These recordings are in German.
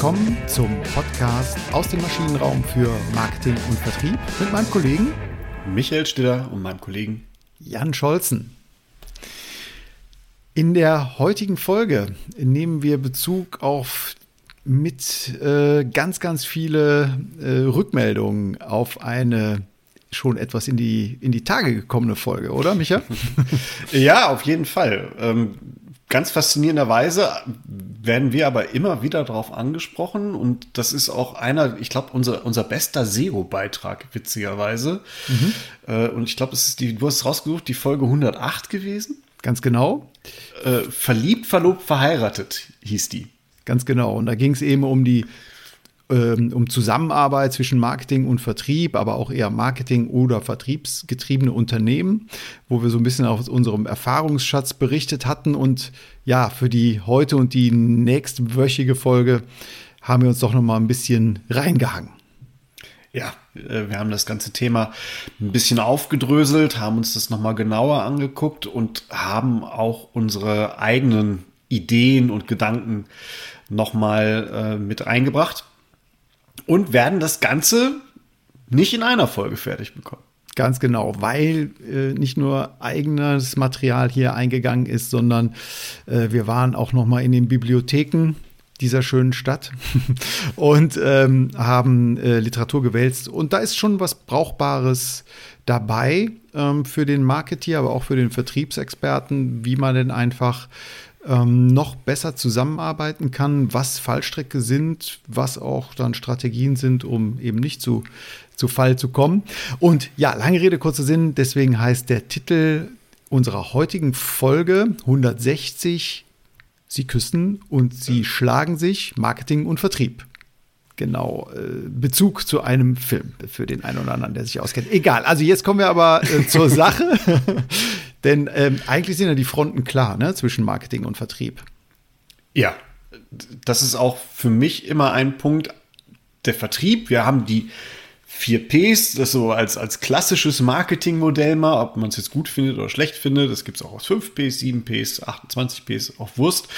willkommen zum Podcast aus dem Maschinenraum für Marketing und Vertrieb mit meinem Kollegen Michael Stiller und meinem Kollegen Jan Scholzen. In der heutigen Folge nehmen wir Bezug auf mit äh, ganz, ganz viele äh, Rückmeldungen auf eine schon etwas in die, in die Tage gekommene Folge, oder, Micha? ja, auf jeden Fall. Ähm, ganz faszinierenderweise werden wir aber immer wieder darauf angesprochen und das ist auch einer, ich glaube, unser, unser bester SEO-Beitrag, witzigerweise. Mhm. Äh, und ich glaube, es ist die, du hast rausgesucht, die Folge 108 gewesen. Ganz genau. Äh, verliebt, verlobt, verheiratet hieß die. Ganz genau. Und da ging es eben um die ähm, um Zusammenarbeit zwischen Marketing und Vertrieb, aber auch eher Marketing- oder vertriebsgetriebene Unternehmen, wo wir so ein bisschen aus unserem Erfahrungsschatz berichtet hatten. Und ja, für die heute und die nächstwöchige Folge haben wir uns doch noch mal ein bisschen reingehangen. Ja, äh, wir haben das ganze Thema ein bisschen aufgedröselt, haben uns das nochmal genauer angeguckt und haben auch unsere eigenen Ideen und Gedanken nochmal äh, mit eingebracht und werden das Ganze nicht in einer Folge fertig bekommen. Ganz genau, weil äh, nicht nur eigenes Material hier eingegangen ist, sondern äh, wir waren auch noch mal in den Bibliotheken dieser schönen Stadt und ähm, haben äh, Literatur gewälzt. Und da ist schon was Brauchbares dabei ähm, für den Marketeer, aber auch für den Vertriebsexperten, wie man denn einfach ähm, noch besser zusammenarbeiten kann, was Fallstrecke sind, was auch dann Strategien sind, um eben nicht zu, zu Fall zu kommen. Und ja, lange Rede, kurzer Sinn, deswegen heißt der Titel unserer heutigen Folge 160 Sie küssen und sie schlagen sich Marketing und Vertrieb. Genau, äh, Bezug zu einem Film für den einen oder anderen, der sich auskennt. Egal, also jetzt kommen wir aber äh, zur Sache. Denn ähm, eigentlich sind ja die Fronten klar ne, zwischen Marketing und Vertrieb. Ja, das ist auch für mich immer ein Punkt. Der Vertrieb, wir haben die vier Ps, das so als, als klassisches Marketingmodell mal, ob man es jetzt gut findet oder schlecht findet. Das gibt es auch aus 5 Ps, 7 Ps, 28 Ps, auch Wurst.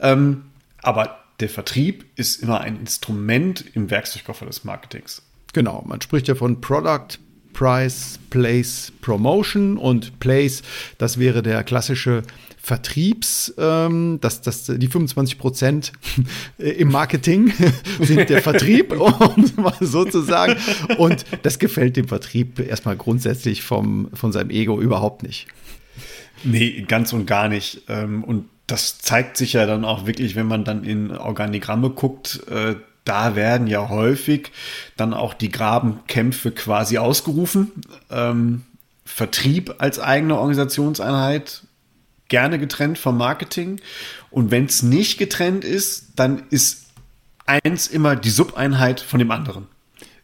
Ähm, aber der Vertrieb ist immer ein Instrument im Werkzeugkoffer des Marketings. Genau, man spricht ja von Product, Price, Place, Promotion und Place, das wäre der klassische Vertriebs, ähm, das, das, die 25 Prozent im Marketing sind der Vertrieb, um es mal so zu sagen. Und das gefällt dem Vertrieb erstmal grundsätzlich vom, von seinem Ego überhaupt nicht. Nee, ganz und gar nicht. Ähm, und das zeigt sich ja dann auch wirklich, wenn man dann in Organigramme guckt, äh, da werden ja häufig dann auch die Grabenkämpfe quasi ausgerufen. Ähm, Vertrieb als eigene Organisationseinheit gerne getrennt vom Marketing. Und wenn es nicht getrennt ist, dann ist eins immer die Subeinheit von dem anderen.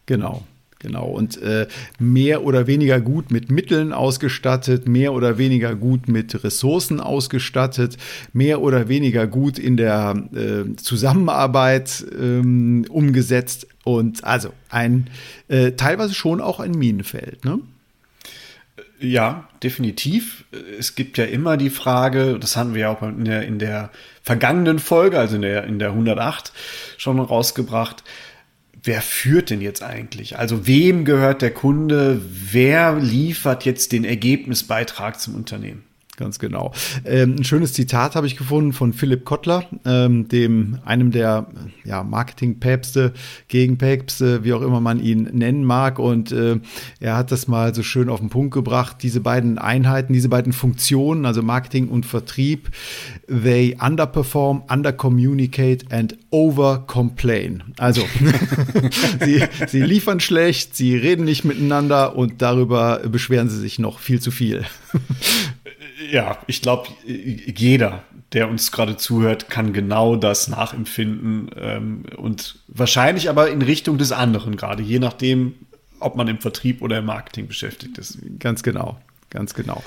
Genau. Genau, und äh, mehr oder weniger gut mit Mitteln ausgestattet, mehr oder weniger gut mit Ressourcen ausgestattet, mehr oder weniger gut in der äh, Zusammenarbeit ähm, umgesetzt und also ein äh, teilweise schon auch ein Minenfeld. Ne? Ja, definitiv. Es gibt ja immer die Frage, das haben wir ja auch in der, in der vergangenen Folge, also in der, in der 108 schon rausgebracht, wer führt denn jetzt eigentlich? Also wem gehört der Kunde? Wer liefert jetzt den Ergebnisbeitrag zum Unternehmen? Ganz genau. Ähm, ein schönes Zitat habe ich gefunden von Philipp Kottler, ähm, dem einem der ja, Marketing-Päpste, Gegenpäpste, wie auch immer man ihn nennen mag. Und äh, er hat das mal so schön auf den Punkt gebracht. Diese beiden Einheiten, diese beiden Funktionen, also Marketing und Vertrieb, they underperform, undercommunicate and overcomplain. Also sie, sie liefern schlecht, sie reden nicht miteinander und darüber beschweren sie sich noch viel zu viel ja, ich glaube, jeder, der uns gerade zuhört, kann genau das nachempfinden ähm, und wahrscheinlich aber in Richtung des anderen gerade, je nachdem, ob man im Vertrieb oder im Marketing beschäftigt ist. Ganz genau, ganz genau.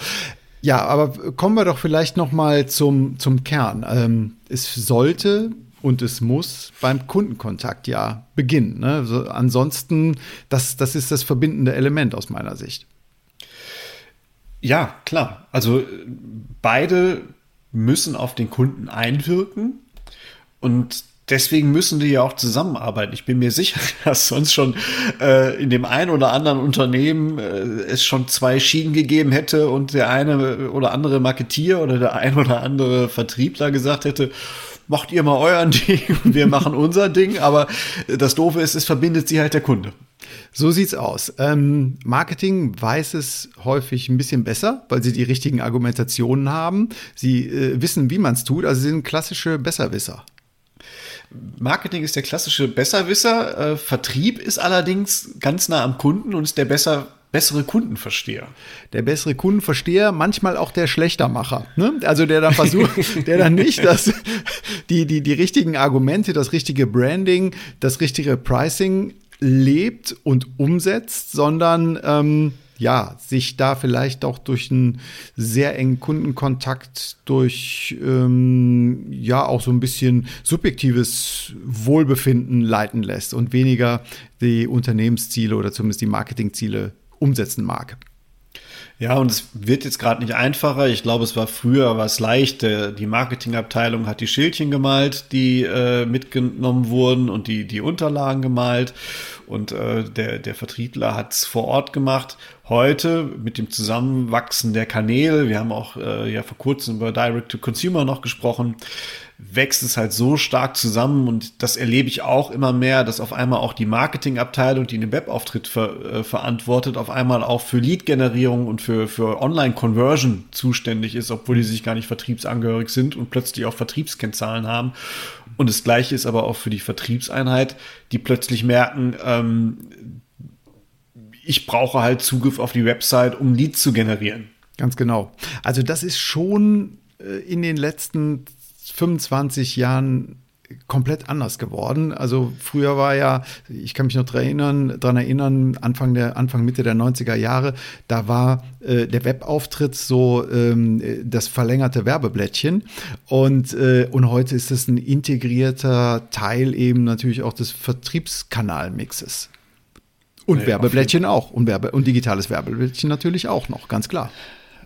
Ja, aber kommen wir doch vielleicht noch mal zum, zum Kern. Ähm, es sollte und es muss beim Kundenkontakt ja beginnen. Ne? Also ansonsten, das, das ist das verbindende Element aus meiner Sicht. Ja, klar. Also beide müssen auf den Kunden einwirken und deswegen müssen die ja auch zusammenarbeiten. Ich bin mir sicher, dass sonst schon äh, in dem einen oder anderen Unternehmen äh, es schon zwei Schienen gegeben hätte und der eine oder andere Marketier oder der ein oder andere Vertriebler gesagt hätte, macht ihr mal euren Ding und wir machen unser Ding. Aber das Doofe ist, es verbindet sie halt der Kunde. So sieht's aus. Ähm, Marketing weiß es häufig ein bisschen besser, weil sie die richtigen Argumentationen haben. Sie äh, wissen, wie man es tut. Also sie sind klassische Besserwisser. Marketing ist der klassische Besserwisser. Äh, Vertrieb ist allerdings ganz nah am Kunden und ist der besser bessere Kundenversteher. Der bessere Kundenversteher, manchmal auch der Schlechtermacher. Ne? Also der dann versucht, der dann nicht das, die, die, die richtigen Argumente, das richtige Branding, das richtige Pricing lebt und umsetzt, sondern ähm, ja, sich da vielleicht auch durch einen sehr engen Kundenkontakt, durch ähm, ja auch so ein bisschen subjektives Wohlbefinden leiten lässt und weniger die Unternehmensziele oder zumindest die Marketingziele umsetzen mag. Ja, und es wird jetzt gerade nicht einfacher. Ich glaube, es war früher was leicht. Die Marketingabteilung hat die Schildchen gemalt, die äh, mitgenommen wurden und die, die Unterlagen gemalt. Und äh, der, der Vertriebler hat es vor Ort gemacht. Heute mit dem Zusammenwachsen der Kanäle, wir haben auch äh, ja vor kurzem über Direct-to-Consumer noch gesprochen, wächst es halt so stark zusammen und das erlebe ich auch immer mehr, dass auf einmal auch die Marketingabteilung, die den Webauftritt ver, äh, verantwortet, auf einmal auch für Lead-Generierung und für, für Online-Conversion zuständig ist, obwohl die sich gar nicht vertriebsangehörig sind und plötzlich auch Vertriebskennzahlen haben. Und das gleiche ist aber auch für die Vertriebseinheit, die plötzlich merken, ähm, ich brauche halt Zugriff auf die Website, um Leads zu generieren. Ganz genau. Also das ist schon äh, in den letzten 25 Jahren komplett anders geworden. Also früher war ja, ich kann mich noch daran erinnern, daran erinnern Anfang, der, Anfang Mitte der 90er Jahre, da war äh, der Webauftritt so ähm, das verlängerte Werbeblättchen. Und, äh, und heute ist es ein integrierter Teil eben natürlich auch des Vertriebskanalmixes. Und nee, Werbeblättchen auch. Und, Werbe und digitales Werbeblättchen natürlich auch noch, ganz klar.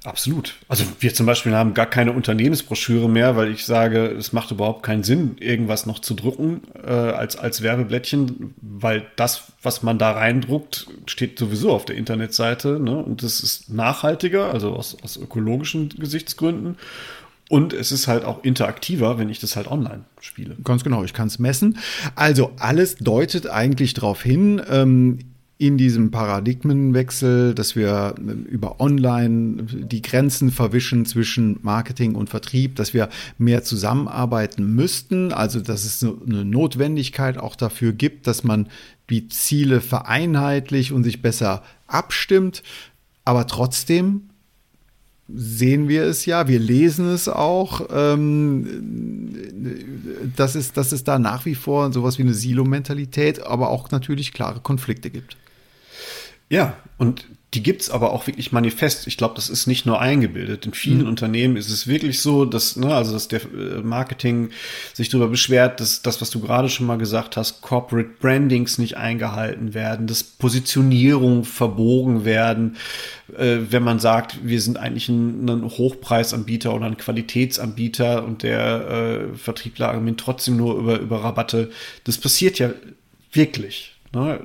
Absolut. Also wir zum Beispiel haben gar keine Unternehmensbroschüre mehr, weil ich sage, es macht überhaupt keinen Sinn, irgendwas noch zu drucken äh, als, als Werbeblättchen, weil das, was man da reindruckt, steht sowieso auf der Internetseite ne? und das ist nachhaltiger, also aus, aus ökologischen Gesichtsgründen. Und es ist halt auch interaktiver, wenn ich das halt online spiele. Ganz genau, ich kann es messen. Also alles deutet eigentlich darauf hin, ähm, in diesem Paradigmenwechsel, dass wir ähm, über Online die Grenzen verwischen zwischen Marketing und Vertrieb, dass wir mehr zusammenarbeiten müssten, also dass es eine Notwendigkeit auch dafür gibt, dass man die Ziele vereinheitlicht und sich besser abstimmt. Aber trotzdem sehen wir es ja, wir lesen es auch, ähm, dass, es, dass es da nach wie vor sowas wie eine Silo-Mentalität, aber auch natürlich klare Konflikte gibt. Ja, und die gibt's aber auch wirklich manifest. Ich glaube, das ist nicht nur eingebildet. In vielen mhm. Unternehmen ist es wirklich so, dass, ne, also dass der äh, Marketing sich darüber beschwert, dass das, was du gerade schon mal gesagt hast, Corporate Brandings nicht eingehalten werden, dass Positionierungen verbogen werden, äh, wenn man sagt, wir sind eigentlich ein, ein, Hochpreisanbieter oder ein Qualitätsanbieter und der äh, Vertriebler argumentiert trotzdem nur über, über Rabatte. Das passiert ja wirklich. Ne?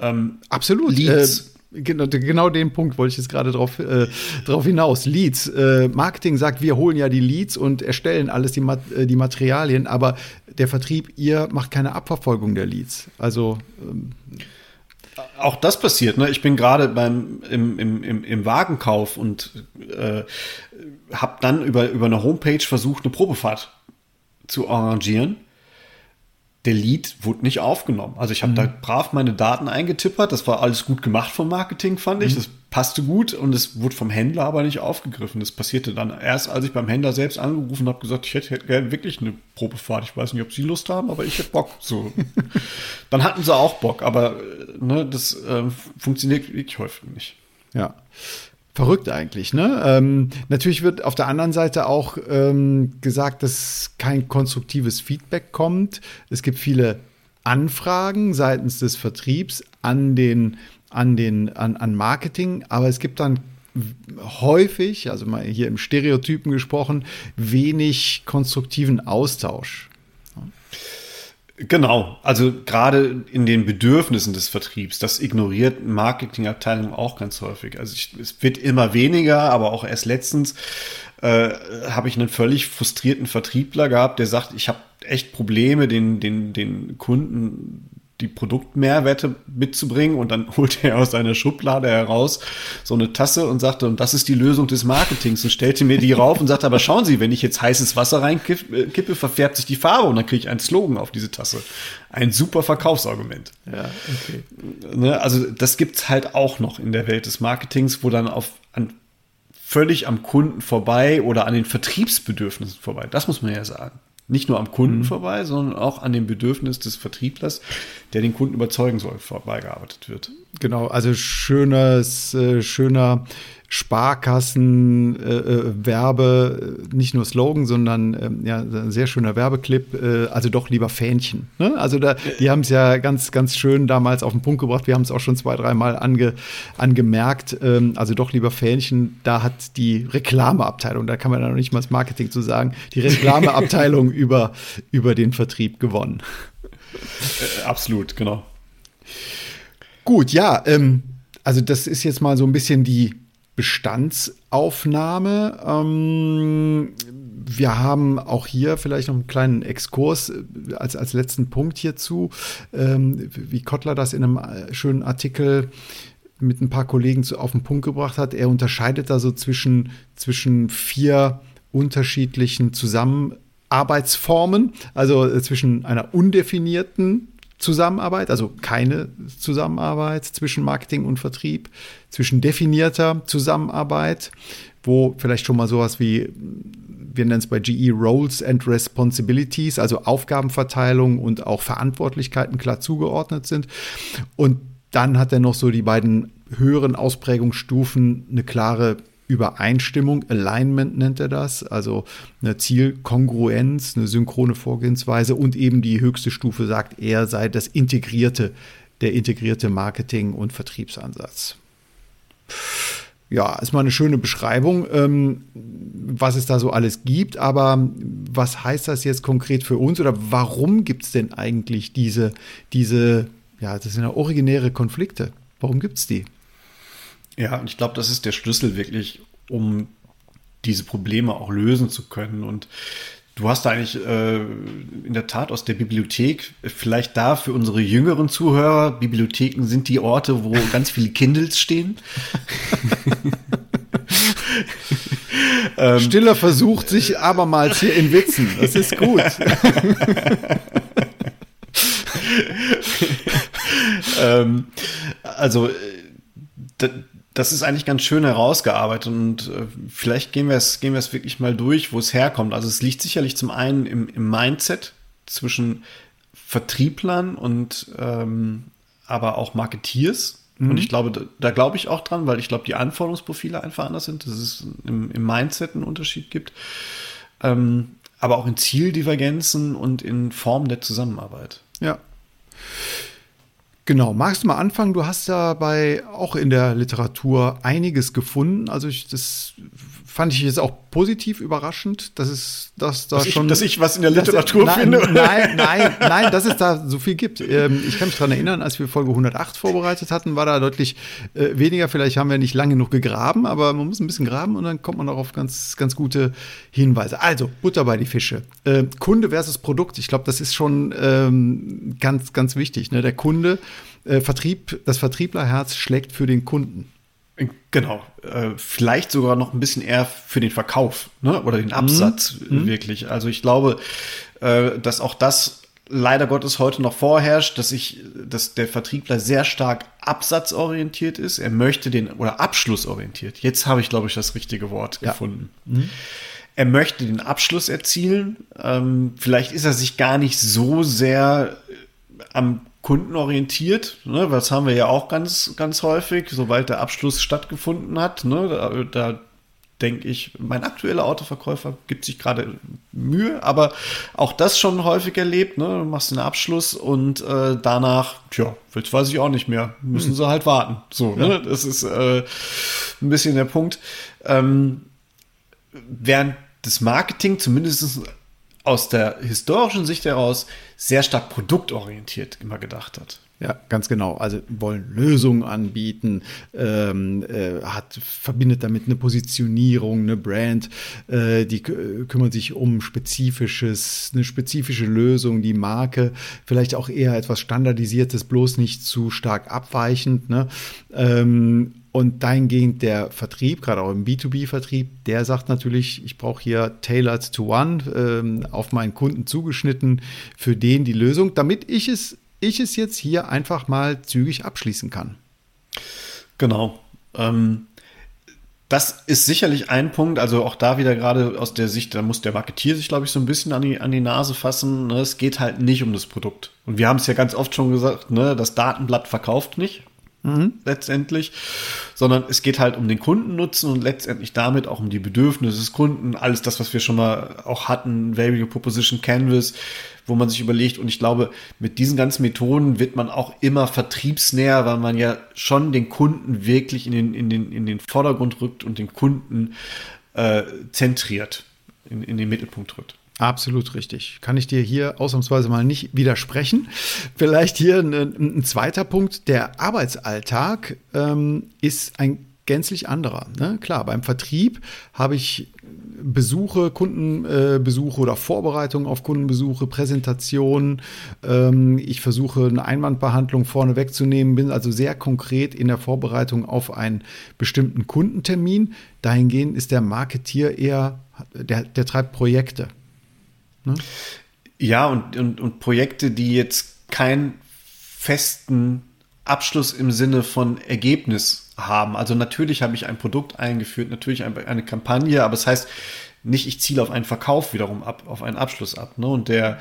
Ähm, Absolut. Leads. Äh, genau, genau den Punkt wollte ich jetzt gerade drauf, äh, drauf hinaus. Leads. Äh, Marketing sagt, wir holen ja die Leads und erstellen alles, die, Mat äh, die Materialien, aber der Vertrieb, ihr macht keine Abverfolgung der Leads. Also. Ähm, auch das passiert. Ne? Ich bin gerade beim im, im, im, im Wagenkauf und äh, habe dann über, über eine Homepage versucht, eine Probefahrt zu arrangieren der Lead wurde nicht aufgenommen. Also ich habe mhm. da brav meine Daten eingetippert. Das war alles gut gemacht vom Marketing, fand ich. Mhm. Das passte gut und es wurde vom Händler aber nicht aufgegriffen. Das passierte dann erst, als ich beim Händler selbst angerufen habe, gesagt, ich hätte gerne wirklich eine Probefahrt. Ich weiß nicht, ob Sie Lust haben, aber ich hätte Bock. So. dann hatten sie auch Bock, aber ne, das äh, funktioniert wirklich häufig nicht. Ja. Verrückt eigentlich, ne? Ähm, natürlich wird auf der anderen Seite auch ähm, gesagt, dass kein konstruktives Feedback kommt. Es gibt viele Anfragen seitens des Vertriebs an den, an den, an, an Marketing, aber es gibt dann häufig, also mal hier im Stereotypen gesprochen, wenig konstruktiven Austausch. Genau, also gerade in den Bedürfnissen des Vertriebs, das ignoriert Marketingabteilung auch ganz häufig. Also ich, es wird immer weniger, aber auch erst letztens äh, habe ich einen völlig frustrierten Vertriebler gehabt, der sagt, ich habe echt Probleme, den, den, den Kunden die Produktmehrwerte mitzubringen und dann holt er aus seiner Schublade heraus so eine Tasse und sagte, und das ist die Lösung des Marketings und stellte mir die rauf und sagte, aber schauen Sie, wenn ich jetzt heißes Wasser reinkippe, verfärbt sich die Farbe und dann kriege ich einen Slogan auf diese Tasse. Ein super Verkaufsargument. Ja, okay. Ne, also das gibt's halt auch noch in der Welt des Marketings, wo dann auf an, völlig am Kunden vorbei oder an den Vertriebsbedürfnissen vorbei, das muss man ja sagen nicht nur am Kunden mhm. vorbei, sondern auch an dem Bedürfnis des Vertrieblers, der den Kunden überzeugen soll, vorbeigearbeitet wird. Genau, also schönes, äh, schöner Sparkassen, äh, äh, Werbe, nicht nur Slogan, sondern äh, ja, ein sehr schöner Werbeclip, äh, also doch lieber Fähnchen. Ne? Also da, die haben es ja ganz, ganz schön damals auf den Punkt gebracht. Wir haben es auch schon zwei, dreimal ange, angemerkt. Ähm, also doch lieber Fähnchen, da hat die Reklameabteilung, da kann man ja noch nicht mal das Marketing zu sagen, die Reklameabteilung über, über den Vertrieb gewonnen. Äh, absolut, genau. Gut, ja, ähm, also das ist jetzt mal so ein bisschen die Bestandsaufnahme. Ähm, wir haben auch hier vielleicht noch einen kleinen Exkurs äh, als, als letzten Punkt hierzu, ähm, wie Kottler das in einem äh, schönen Artikel mit ein paar Kollegen zu, auf den Punkt gebracht hat. Er unterscheidet da so zwischen, zwischen vier unterschiedlichen Zusammenarbeitsformen, also äh, zwischen einer undefinierten Zusammenarbeit, also keine Zusammenarbeit zwischen Marketing und Vertrieb, zwischen definierter Zusammenarbeit, wo vielleicht schon mal sowas wie, wir nennen es bei GE Roles and Responsibilities, also Aufgabenverteilung und auch Verantwortlichkeiten klar zugeordnet sind. Und dann hat er noch so die beiden höheren Ausprägungsstufen eine klare Übereinstimmung, Alignment nennt er das, also eine Zielkongruenz, eine synchrone Vorgehensweise und eben die höchste Stufe sagt er sei das integrierte, der integrierte Marketing- und Vertriebsansatz. Ja, ist mal eine schöne Beschreibung, ähm, was es da so alles gibt, aber was heißt das jetzt konkret für uns oder warum gibt es denn eigentlich diese, diese, ja, das sind ja originäre Konflikte? Warum gibt es die? Ja, und ich glaube, das ist der Schlüssel wirklich, um diese Probleme auch lösen zu können. Und du hast da eigentlich äh, in der Tat aus der Bibliothek, vielleicht da für unsere jüngeren Zuhörer, Bibliotheken sind die Orte, wo ganz viele Kindles stehen. ähm, Stiller versucht sich abermals hier in Witzen. Das ist gut. ähm, also, äh, das ist eigentlich ganz schön herausgearbeitet und äh, vielleicht gehen wir es gehen wir es wirklich mal durch, wo es herkommt. Also es liegt sicherlich zum einen im, im Mindset zwischen Vertrieblern und ähm, aber auch Marketeers. Mhm. Und ich glaube, da, da glaube ich auch dran, weil ich glaube, die Anforderungsprofile einfach anders sind, dass es im, im Mindset einen Unterschied gibt. Ähm, aber auch in Zieldivergenzen und in Formen der Zusammenarbeit. Ja. Genau, magst du mal anfangen? Du hast dabei auch in der Literatur einiges gefunden. Also ich, das fand ich jetzt auch positiv überraschend, dass es dass da dass schon. Ich, dass ich was in der Literatur dass, finde? Nein, nein, nein, dass es da so viel gibt. Ähm, ich kann mich daran erinnern, als wir Folge 108 vorbereitet hatten, war da deutlich äh, weniger. Vielleicht haben wir nicht lange genug gegraben, aber man muss ein bisschen graben und dann kommt man auch auf ganz, ganz gute Hinweise. Also, Butter bei die Fische. Äh, Kunde versus Produkt. Ich glaube, das ist schon ähm, ganz, ganz wichtig. Ne? Der Kunde, äh, Vertrieb, das Vertrieblerherz schlägt für den Kunden. Genau, äh, vielleicht sogar noch ein bisschen eher für den Verkauf ne? oder den Absatz mhm. mhm. wirklich. Also ich glaube, äh, dass auch das leider Gottes heute noch vorherrscht, dass ich, dass der Vertriebler sehr stark absatzorientiert ist. Er möchte den oder abschlussorientiert. Jetzt habe ich, glaube ich, das richtige Wort ja. gefunden. Mhm. Er möchte den Abschluss erzielen. Ähm, vielleicht ist er sich gar nicht so sehr am kundenorientiert. Ne? Das haben wir ja auch ganz, ganz häufig, sobald der Abschluss stattgefunden hat. Ne? Da, da denke ich, mein aktueller Autoverkäufer gibt sich gerade Mühe, aber auch das schon häufig erlebt. Ne? Du machst einen Abschluss und äh, danach, tja, jetzt weiß ich auch nicht mehr, müssen hm. sie halt warten. So, ne? ja. ne? das ist äh, ein bisschen der Punkt. Ähm, während das Marketing zumindest aus der historischen Sicht heraus sehr stark produktorientiert immer gedacht hat. Ja, ganz genau. Also wollen Lösungen anbieten, ähm, äh, hat verbindet damit eine Positionierung, eine Brand, äh, die kümmert sich um spezifisches, eine spezifische Lösung, die Marke, vielleicht auch eher etwas standardisiertes, bloß nicht zu stark abweichend. Ne? Ähm, und dahingehend der Vertrieb, gerade auch im B2B-Vertrieb, der sagt natürlich, ich brauche hier tailored to one, ähm, auf meinen Kunden zugeschnitten, für den die Lösung, damit ich es ich es jetzt hier einfach mal zügig abschließen kann. Genau. Ähm, das ist sicherlich ein Punkt, also auch da wieder gerade aus der Sicht, da muss der Marketier sich, glaube ich, so ein bisschen an die, an die Nase fassen. Ne? Es geht halt nicht um das Produkt. Und wir haben es ja ganz oft schon gesagt, ne? das Datenblatt verkauft nicht. Mhm. letztendlich, sondern es geht halt um den Kundennutzen und letztendlich damit auch um die Bedürfnisse des Kunden, alles das, was wir schon mal auch hatten, Value Proposition Canvas, wo man sich überlegt. Und ich glaube, mit diesen ganzen Methoden wird man auch immer vertriebsnäher, weil man ja schon den Kunden wirklich in den, in den, in den Vordergrund rückt und den Kunden äh, zentriert, in, in den Mittelpunkt rückt. Absolut richtig. Kann ich dir hier ausnahmsweise mal nicht widersprechen. Vielleicht hier ein, ein zweiter Punkt. Der Arbeitsalltag ähm, ist ein gänzlich anderer. Ne? Klar, beim Vertrieb habe ich Besuche, Kundenbesuche oder Vorbereitungen auf Kundenbesuche, Präsentationen. Ähm, ich versuche eine Einwandbehandlung vorne wegzunehmen, bin also sehr konkret in der Vorbereitung auf einen bestimmten Kundentermin. Dahingehend ist der Marketier eher, der, der treibt Projekte. Ne? Ja, und, und, und Projekte, die jetzt keinen festen Abschluss im Sinne von Ergebnis haben. Also natürlich habe ich ein Produkt eingeführt, natürlich eine Kampagne, aber es das heißt nicht, ich ziele auf einen Verkauf wiederum ab, auf einen Abschluss ab. Ne? Und der,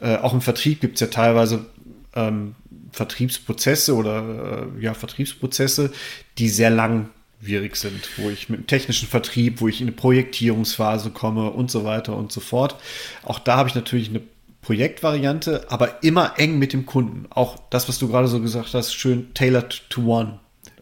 äh, auch im Vertrieb gibt es ja teilweise ähm, Vertriebsprozesse oder äh, ja, Vertriebsprozesse, die sehr langwierig sind, wo ich mit dem technischen Vertrieb, wo ich in eine Projektierungsphase komme und so weiter und so fort. Auch da habe ich natürlich eine Projektvariante, aber immer eng mit dem Kunden. Auch das, was du gerade so gesagt hast, schön tailored to one.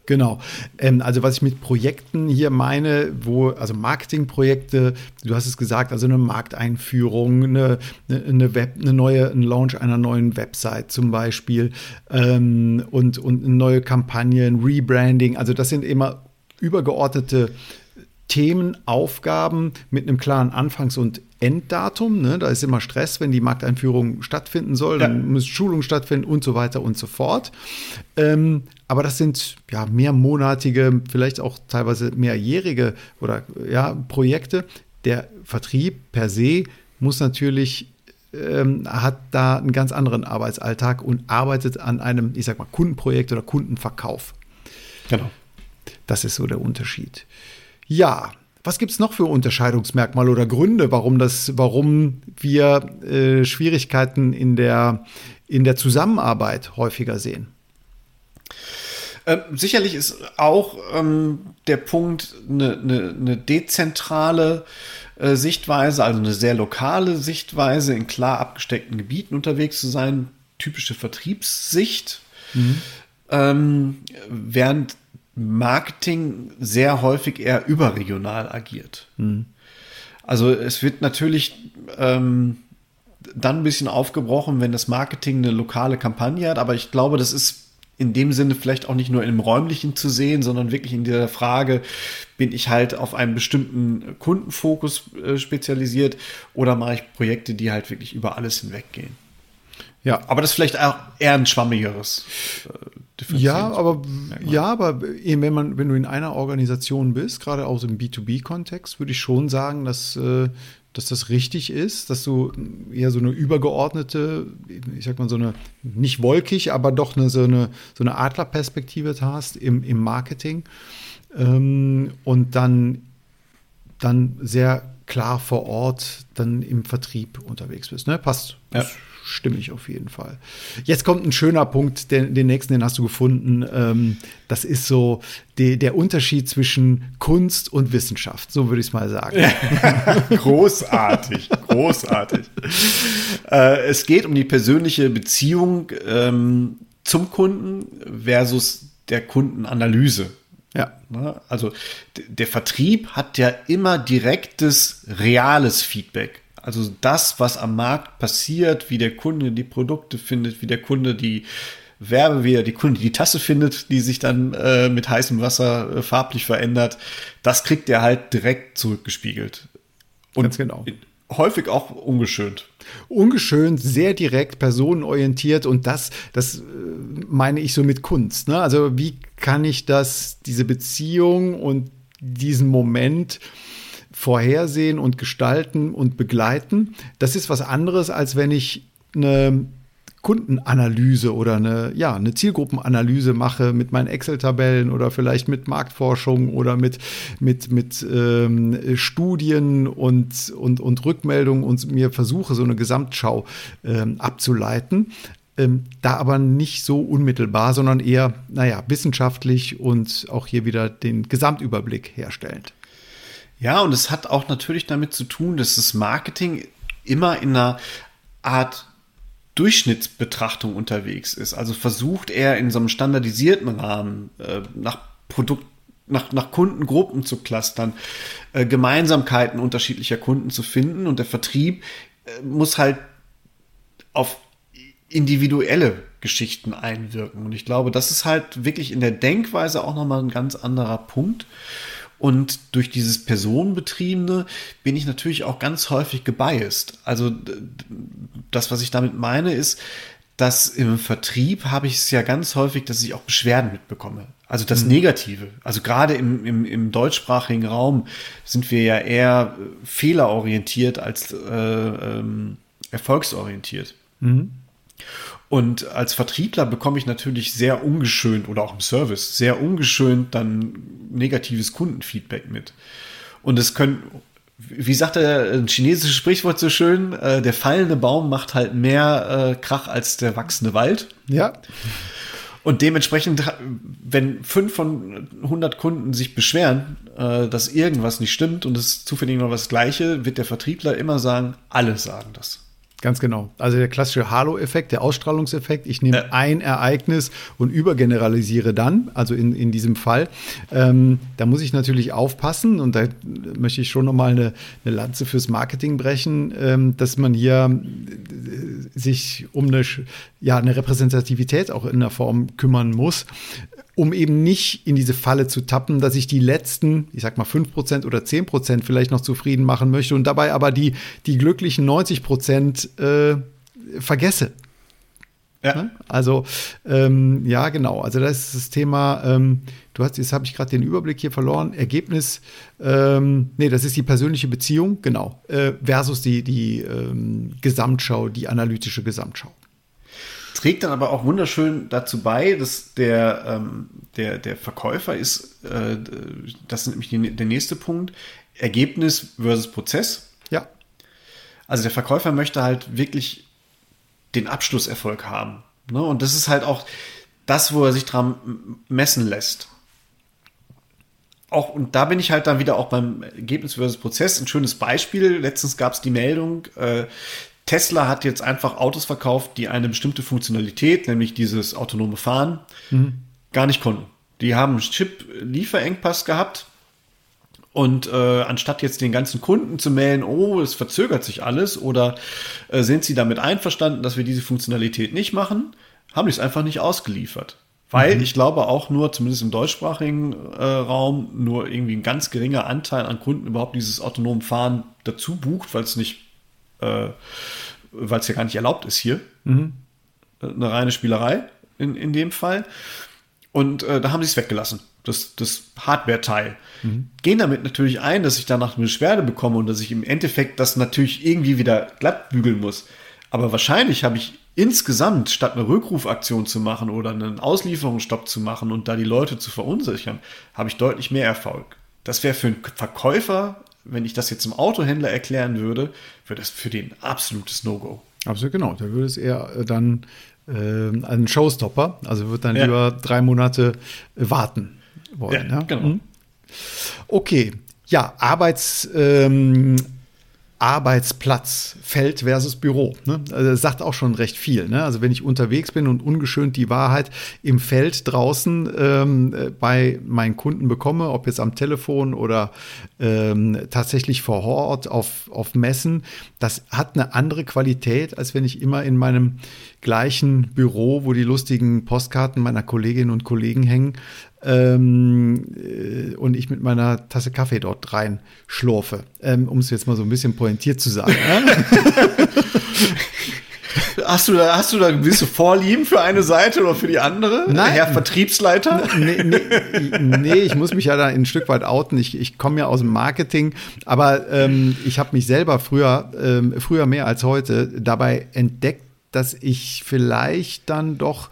Genau. Ähm, also was ich mit Projekten hier meine, wo, also Marketingprojekte, du hast es gesagt, also eine Markteinführung, eine, eine, Web, eine neue, ein Launch einer neuen Website zum Beispiel ähm, und, und eine neue Kampagne, ein Rebranding. Also das sind immer übergeordnete Themen, Aufgaben mit einem klaren Anfangs- und Enddatum. Ne? Da ist immer Stress, wenn die Markteinführung stattfinden soll, dann ja. muss Schulung stattfinden und so weiter und so fort. Ähm, aber das sind ja mehrmonatige, vielleicht auch teilweise mehrjährige oder ja, Projekte. Der Vertrieb per se muss natürlich ähm, hat da einen ganz anderen Arbeitsalltag und arbeitet an einem, ich sag mal, Kundenprojekt oder Kundenverkauf. Genau. Das ist so der Unterschied. Ja, was gibt es noch für Unterscheidungsmerkmale oder Gründe, warum, das, warum wir äh, Schwierigkeiten in der, in der Zusammenarbeit häufiger sehen? Ähm, sicherlich ist auch ähm, der Punkt eine, eine, eine dezentrale äh, Sichtweise, also eine sehr lokale Sichtweise, in klar abgesteckten Gebieten unterwegs zu sein, typische Vertriebssicht. Mhm. Ähm, während Marketing sehr häufig eher überregional agiert. Mhm. Also es wird natürlich ähm, dann ein bisschen aufgebrochen, wenn das Marketing eine lokale Kampagne hat, aber ich glaube, das ist in dem Sinne vielleicht auch nicht nur im räumlichen zu sehen, sondern wirklich in der Frage, bin ich halt auf einen bestimmten Kundenfokus äh, spezialisiert oder mache ich Projekte, die halt wirklich über alles hinweggehen. Ja. Aber das ist vielleicht auch eher ein schwammigeres. Äh, ja, aber ja, aber eben wenn man, wenn du in einer Organisation bist, gerade auch im B2B-Kontext, würde ich schon sagen, dass, äh, dass das richtig ist, dass du eher so eine übergeordnete, ich sag mal so eine, nicht wolkig, aber doch eine, so eine, so eine Adlerperspektive hast im, im Marketing ähm, und dann, dann sehr klar vor Ort dann im Vertrieb unterwegs bist. Ne? Passt. Ja stimmig auf jeden Fall. Jetzt kommt ein schöner Punkt, den, den nächsten, den hast du gefunden. Ähm, das ist so die, der Unterschied zwischen Kunst und Wissenschaft, so würde ich es mal sagen. großartig, großartig. äh, es geht um die persönliche Beziehung ähm, zum Kunden versus der Kundenanalyse. Ja. Ne? Also der Vertrieb hat ja immer direktes, reales Feedback Also das, was am Markt passiert, wie der Kunde die Produkte findet, wie der Kunde die Werbe, wie der Kunde die Tasse findet, die sich dann äh, mit heißem Wasser äh, farblich verändert, das kriegt er halt direkt zurückgespiegelt. Und Ganz genau. häufig auch ungeschönt. Ungeschönt, sehr direkt, personenorientiert und das, das äh, meine ich so mit Kunst. Ne? Also wie kann ich das, diese Beziehung und diesen Moment vorhersehen und gestalten und begleiten? Das ist was anderes, als wenn ich eine Kundenanalyse oder eine, ja, eine Zielgruppenanalyse mache mit meinen Excel-Tabellen oder vielleicht mit Marktforschung oder mit, mit, mit ähm, Studien und, und, und Rückmeldungen und mir versuche, so eine Gesamtschau ähm, abzuleiten. Ähm, da aber nicht so unmittelbar, sondern eher, naja, wissenschaftlich und auch hier wieder den Gesamtüberblick herstellend. Ja, und es hat auch natürlich damit zu tun, dass das Marketing immer in einer Art Durchschnittsbetrachtung unterwegs ist. Also versucht er in so einem standardisierten Rahmen äh, nach Produkt nach, nach Kundengruppen zu clustern, äh, Gemeinsamkeiten unterschiedlicher Kunden zu finden und der Vertrieb äh, muss halt auf individuelle Geschichten einwirken. Und ich glaube, das ist halt wirklich in der Denkweise auch nochmal ein ganz anderer Punkt. Und durch dieses Personenbetriebene bin ich natürlich auch ganz häufig gebiased. Also das, was ich damit meine, ist, dass im Vertrieb habe ich es ja ganz häufig, dass ich auch Beschwerden mitbekomme. Also das mhm. Negative. Also gerade im, im, im deutschsprachigen Raum sind wir ja eher fehlerorientiert als äh, ähm, erfolgsorientiert. Mhm. Und als Vertriebler bekomme ich natürlich sehr ungeschönt oder auch im Service sehr ungeschönt dann negatives Kundenfeedback mit. Und es können, wie sagt der ein chinesisches Sprichwort so schön, äh, der fallende Baum macht halt mehr äh, Krach als der wachsende Wald. Ja. Und dementsprechend, wenn fünf von 100 Kunden sich beschweren, äh, dass irgendwas nicht stimmt und es zufällig noch was Gleiche, wird der Vertriebler immer sagen, alle sagen das. Ganz genau. Also der klassische Halo-Effekt, der Ausstrahlungseffekt. Ich nehme äh. ein Ereignis und übergeneralisiere dann, also in, in diesem Fall. Ähm, da muss ich natürlich aufpassen und da möchte ich schon nochmal eine, eine Lanze fürs Marketing brechen, ähm, dass man hier äh, sich um eine, ja, eine Repräsentativität auch in der Form kümmern muss um eben nicht in diese Falle zu tappen, dass ich die letzten, ich sag mal 5% oder 10% vielleicht noch zufrieden machen möchte und dabei aber die, die glücklichen 90% äh, vergesse. Ja. Ne? Also, ähm, ja, genau. Also, das ist das Thema. Ähm, du hast, jetzt habe ich gerade den Überblick hier verloren. Ergebnis, ähm, nee, das ist die persönliche Beziehung, genau, äh, versus die, die ähm, Gesamtschau, die analytische Gesamtschau trägt dann aber auch wunderschön dazu bei, dass der, ähm, der, der Verkäufer ist, äh, das ist nämlich die, der nächste Punkt, Ergebnis versus Prozess. Ja. Also der Verkäufer möchte halt wirklich den Abschlusserfolg haben. Ne? Und das ist halt auch das, wo er sich dran messen lässt. Auch, und da bin ich halt dann wieder auch beim Ergebnis versus Prozess. Ein schönes Beispiel. Letztens gab es die Meldung, äh, Tesla hat jetzt einfach Autos verkauft, die eine bestimmte Funktionalität, nämlich dieses autonome Fahren, mhm. gar nicht konnten. Die haben einen Chip-Lieferengpass gehabt und äh, anstatt jetzt den ganzen Kunden zu melden, oh, es verzögert sich alles oder äh, sind sie damit einverstanden, dass wir diese Funktionalität nicht machen, haben die es einfach nicht ausgeliefert. Weil mhm. ich glaube auch nur, zumindest im deutschsprachigen äh, Raum, nur irgendwie ein ganz geringer Anteil an Kunden überhaupt dieses autonome Fahren dazu bucht, weil es nicht äh, weil es ja gar nicht erlaubt ist hier. Mhm. Eine reine Spielerei in, in dem Fall. Und äh, da haben sie es weggelassen, das, das Hardware-Teil. Mhm. Gehen damit natürlich ein, dass ich danach eine Beschwerde bekomme und dass ich im Endeffekt das natürlich irgendwie wieder glatt bügeln muss. Aber wahrscheinlich habe ich insgesamt, statt eine Rückrufaktion zu machen oder einen Auslieferungsstopp zu machen und da die Leute zu verunsichern, habe ich deutlich mehr Erfolg. Das wäre für einen Verkäufer wenn ich das jetzt zum Autohändler erklären würde, wäre das für den absolutes No-Go. Absolut, genau. Da würde es eher äh, dann äh, ein Showstopper, also wird dann ja. lieber drei Monate äh, warten wollen. Ja, ja? genau. Mhm. Okay, ja, Arbeits. Ähm, Arbeitsplatz, Feld versus Büro. Ne? Also das sagt auch schon recht viel. Ne? Also wenn ich unterwegs bin und ungeschönt die Wahrheit im Feld draußen ähm, bei meinen Kunden bekomme, ob jetzt am Telefon oder ähm, tatsächlich vor Ort auf, auf Messen, das hat eine andere Qualität, als wenn ich immer in meinem gleichen Büro, wo die lustigen Postkarten meiner Kolleginnen und Kollegen hängen, ähm, äh, und ich mit meiner Tasse Kaffee dort rein schlurfe, ähm, um es jetzt mal so ein bisschen pointiert zu sagen. Hast du da, hast du da gewisse Vorlieben für eine Seite oder für die andere? Nein. Herr Vertriebsleiter? Nee, nee, nee, ich muss mich ja da ein Stück weit outen. Ich, ich komme ja aus dem Marketing, aber ähm, ich habe mich selber früher, ähm, früher mehr als heute dabei entdeckt, dass ich vielleicht dann doch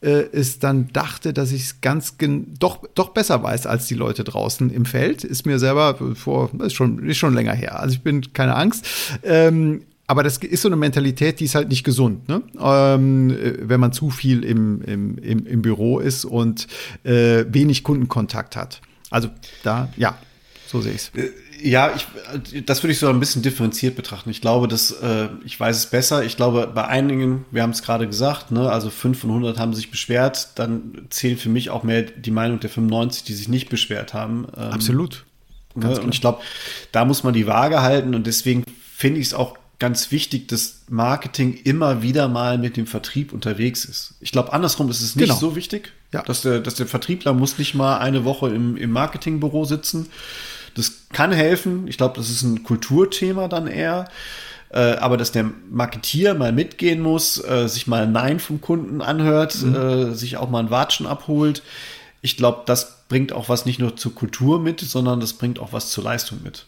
äh, es dann dachte, dass ich es ganz doch, doch besser weiß als die Leute draußen im Feld. Ist mir selber vor, ist schon, ist schon länger her. Also ich bin keine Angst. Ähm, aber das ist so eine Mentalität, die ist halt nicht gesund, ne? ähm, wenn man zu viel im, im, im, im Büro ist und äh, wenig Kundenkontakt hat. Also da, ja, so sehe ich es. Äh, ja, ich, das würde ich so ein bisschen differenziert betrachten. Ich glaube, dass äh, ich weiß es besser. Ich glaube, bei einigen, wir haben es gerade gesagt, ne, also 5 von 100 haben sich beschwert. Dann zählt für mich auch mehr die Meinung der 95, die sich nicht beschwert haben. Ähm, Absolut. Ne, und ich glaube, da muss man die Waage halten. Und deswegen finde ich es auch ganz wichtig, dass Marketing immer wieder mal mit dem Vertrieb unterwegs ist. Ich glaube, andersrum ist es nicht genau. so wichtig, ja. dass, der, dass der Vertriebler muss nicht mal eine Woche im, im Marketingbüro sitzen das kann helfen. Ich glaube, das ist ein Kulturthema dann eher. Äh, aber dass der Marketier mal mitgehen muss, äh, sich mal ein Nein vom Kunden anhört, mhm. äh, sich auch mal ein Watschen abholt. Ich glaube, das bringt auch was nicht nur zur Kultur mit, sondern das bringt auch was zur Leistung mit.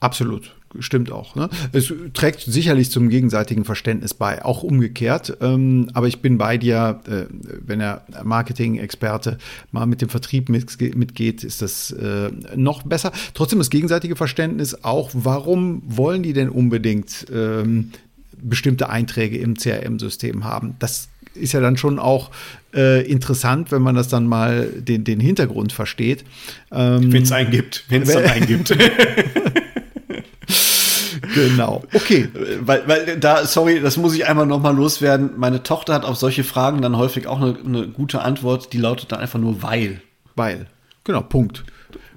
Absolut stimmt auch. Ne? Es trägt sicherlich zum gegenseitigen Verständnis bei, auch umgekehrt. Ähm, aber ich bin bei dir, äh, wenn der Marketing-Experte mal mit dem Vertrieb mit, mitgeht, ist das äh, noch besser. Trotzdem das gegenseitige Verständnis auch, warum wollen die denn unbedingt ähm, bestimmte Einträge im CRM-System haben? Das ist ja dann schon auch äh, interessant, wenn man das dann mal den, den Hintergrund versteht. Ähm, wenn es einen gibt, wenn es dann einen gibt. Genau. Okay. Weil, weil da, sorry, das muss ich einmal nochmal loswerden. Meine Tochter hat auf solche Fragen dann häufig auch eine, eine gute Antwort, die lautet dann einfach nur weil. Weil. Genau, Punkt.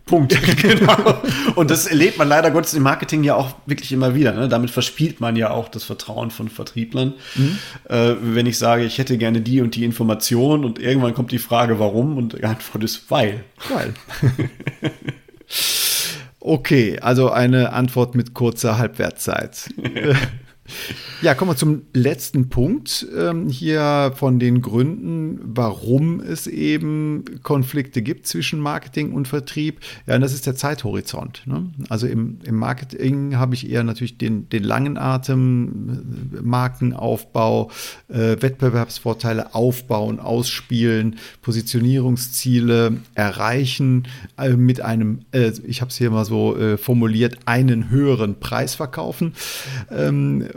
Punkt. genau. Und das erlebt man leider Gottes im Marketing ja auch wirklich immer wieder. Ne? Damit verspielt man ja auch das Vertrauen von Vertrieblern. Mhm. Äh, wenn ich sage, ich hätte gerne die und die Information und irgendwann kommt die Frage, warum und die Antwort ist weil. Weil. Okay, also eine Antwort mit kurzer Halbwertszeit. Ja, kommen wir zum letzten Punkt ähm, hier von den Gründen, warum es eben Konflikte gibt zwischen Marketing und Vertrieb. Ja, und das ist der Zeithorizont. Ne? Also im, im Marketing habe ich eher natürlich den, den langen Atem, Markenaufbau, äh, Wettbewerbsvorteile aufbauen, ausspielen, Positionierungsziele erreichen äh, mit einem, äh, ich habe es hier mal so äh, formuliert, einen höheren Preis verkaufen. Ähm,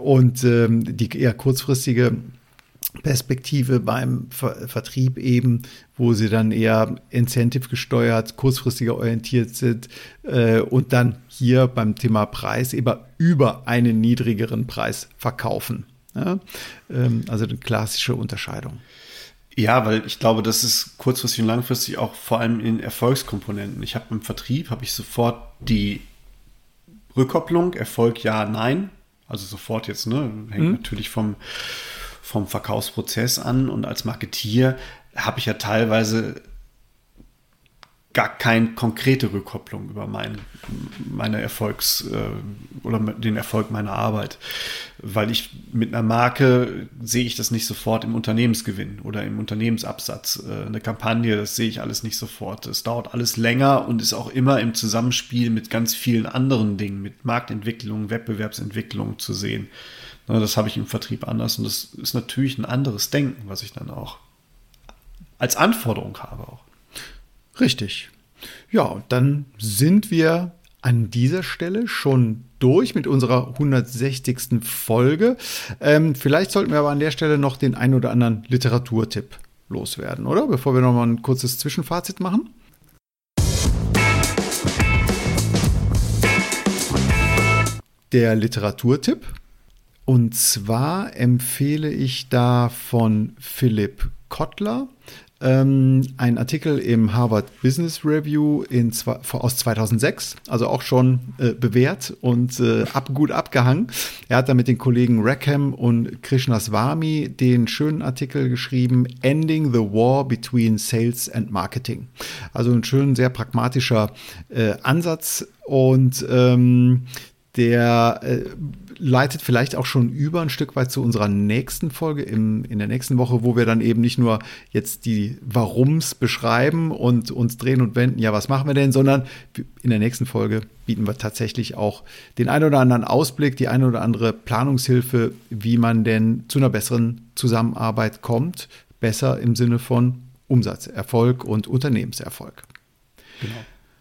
und ähm, die eher kurzfristige Perspektive beim Ver Vertrieb eben, wo sie dann eher incentive gesteuert, kurzfristiger orientiert sind äh, und dann hier beim Thema Preis eben über einen niedrigeren Preis verkaufen. Ja? Ähm, also eine klassische Unterscheidung. Ja, weil ich glaube, das ist kurzfristig und langfristig auch vor allem in Erfolgskomponenten. Ich habe im Vertrieb habe ich sofort die Rückkopplung, Erfolg ja, nein. Also sofort jetzt, ne? Hängt mhm. natürlich vom, vom Verkaufsprozess an. Und als Marketier habe ich ja teilweise gar keine konkrete Rückkopplung über mein, meine Erfolgs- äh, oder den Erfolg meiner Arbeit. Weil ich mit einer Marke sehe ich das nicht sofort im Unternehmensgewinn oder im Unternehmensabsatz. Äh, eine Kampagne, das sehe ich alles nicht sofort. Es dauert alles länger und ist auch immer im Zusammenspiel mit ganz vielen anderen Dingen, mit Marktentwicklung, Wettbewerbsentwicklung zu sehen. Das habe ich im Vertrieb anders und das ist natürlich ein anderes Denken, was ich dann auch als Anforderung habe auch. Richtig. Ja, dann sind wir an dieser Stelle schon durch mit unserer 160. Folge. Ähm, vielleicht sollten wir aber an der Stelle noch den ein oder anderen Literaturtipp loswerden, oder? Bevor wir noch mal ein kurzes Zwischenfazit machen. der Literaturtipp. Und zwar empfehle ich da von Philipp Kottler ähm, ein Artikel im Harvard Business Review in, aus 2006, also auch schon äh, bewährt und äh, ab, gut abgehangen. Er hat da mit den Kollegen Rackham und Krishnaswamy den schönen Artikel geschrieben, Ending the War Between Sales and Marketing. Also ein schön, sehr pragmatischer äh, Ansatz und ähm, der äh, leitet vielleicht auch schon über ein Stück weit zu unserer nächsten Folge im, in der nächsten Woche, wo wir dann eben nicht nur jetzt die Warums beschreiben und uns drehen und wenden, ja, was machen wir denn, sondern in der nächsten Folge bieten wir tatsächlich auch den ein oder anderen Ausblick, die eine oder andere Planungshilfe, wie man denn zu einer besseren Zusammenarbeit kommt. Besser im Sinne von Umsatzerfolg und Unternehmenserfolg. Genau.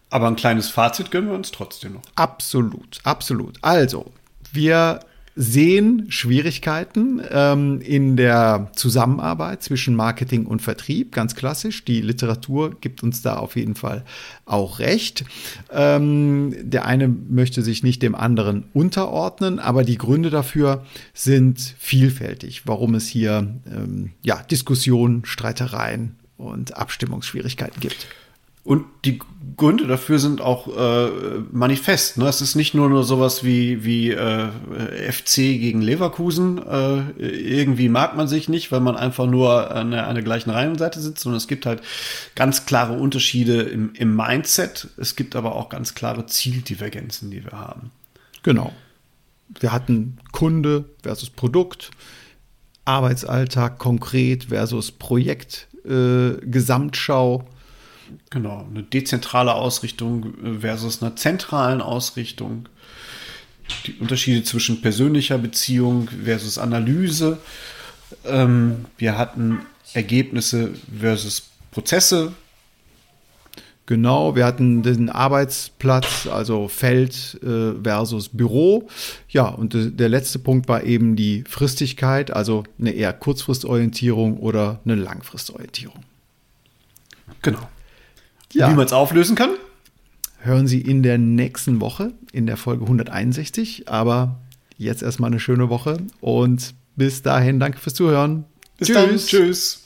Aber ein kleines Fazit gönnen wir uns trotzdem noch. Absolut, absolut. Also, wir sehen Schwierigkeiten ähm, in der Zusammenarbeit zwischen Marketing und Vertrieb, ganz klassisch. Die Literatur gibt uns da auf jeden Fall auch recht. Ähm, der eine möchte sich nicht dem anderen unterordnen, aber die Gründe dafür sind vielfältig, warum es hier ähm, ja, Diskussionen, Streitereien und Abstimmungsschwierigkeiten gibt. Und die Gründe dafür sind auch äh, manifest. Ne? Es ist nicht nur, nur sowas wie, wie äh, FC gegen Leverkusen. Äh, irgendwie mag man sich nicht, weil man einfach nur an der, an der gleichen Reihenseite sitzt, sondern es gibt halt ganz klare Unterschiede im, im Mindset. Es gibt aber auch ganz klare Zieldivergenzen, die wir haben. Genau. Wir hatten Kunde versus Produkt, Arbeitsalltag konkret versus Projekt, äh, Gesamtschau Genau, eine dezentrale Ausrichtung versus einer zentralen Ausrichtung. Die Unterschiede zwischen persönlicher Beziehung versus Analyse. Ähm, wir hatten Ergebnisse versus Prozesse. Genau, wir hatten den Arbeitsplatz, also Feld äh, versus Büro. Ja, und der letzte Punkt war eben die Fristigkeit, also eine eher Kurzfristorientierung oder eine Langfristorientierung. Genau. Ja. Wie man es auflösen kann? Hören Sie in der nächsten Woche, in der Folge 161. Aber jetzt erstmal eine schöne Woche und bis dahin danke fürs Zuhören. Bis Tschüss. Dann. Tschüss.